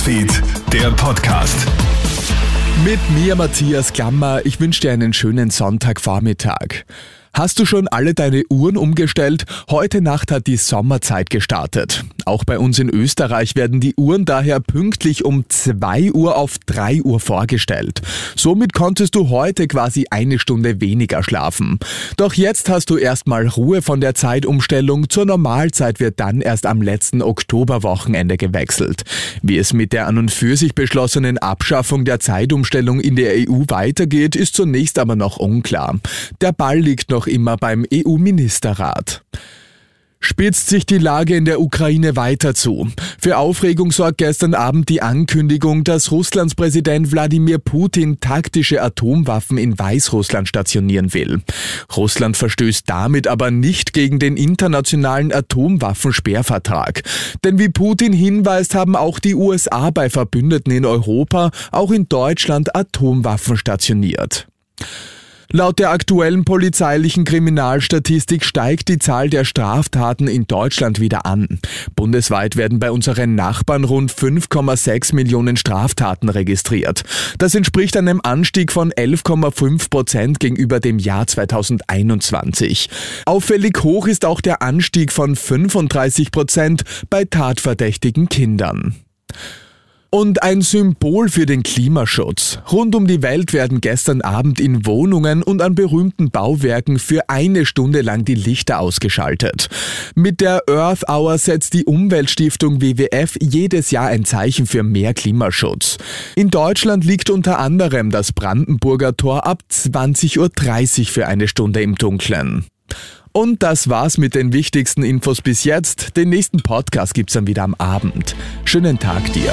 Newsfeed, der Podcast. Mit mir Matthias Klammer, ich wünsche dir einen schönen Sonntagvormittag. Hast du schon alle deine Uhren umgestellt? Heute Nacht hat die Sommerzeit gestartet. Auch bei uns in Österreich werden die Uhren daher pünktlich um 2 Uhr auf 3 Uhr vorgestellt. Somit konntest du heute quasi eine Stunde weniger schlafen. Doch jetzt hast du erstmal Ruhe von der Zeitumstellung. Zur Normalzeit wird dann erst am letzten Oktoberwochenende gewechselt. Wie es mit der an und für sich beschlossenen Abschaffung der Zeitumstellung in der EU weitergeht, ist zunächst aber noch unklar. Der Ball liegt noch noch immer beim EU-Ministerrat. Spitzt sich die Lage in der Ukraine weiter zu. Für Aufregung sorgt gestern Abend die Ankündigung, dass Russlands Präsident Wladimir Putin taktische Atomwaffen in Weißrussland stationieren will. Russland verstößt damit aber nicht gegen den internationalen Atomwaffensperrvertrag. Denn wie Putin hinweist, haben auch die USA bei Verbündeten in Europa, auch in Deutschland Atomwaffen stationiert. Laut der aktuellen polizeilichen Kriminalstatistik steigt die Zahl der Straftaten in Deutschland wieder an. Bundesweit werden bei unseren Nachbarn rund 5,6 Millionen Straftaten registriert. Das entspricht einem Anstieg von 11,5 Prozent gegenüber dem Jahr 2021. Auffällig hoch ist auch der Anstieg von 35 Prozent bei tatverdächtigen Kindern. Und ein Symbol für den Klimaschutz. Rund um die Welt werden gestern Abend in Wohnungen und an berühmten Bauwerken für eine Stunde lang die Lichter ausgeschaltet. Mit der Earth Hour setzt die Umweltstiftung WWF jedes Jahr ein Zeichen für mehr Klimaschutz. In Deutschland liegt unter anderem das Brandenburger Tor ab 20.30 Uhr für eine Stunde im Dunkeln. Und das war's mit den wichtigsten Infos bis jetzt. Den nächsten Podcast gibt's dann wieder am Abend. Schönen Tag dir.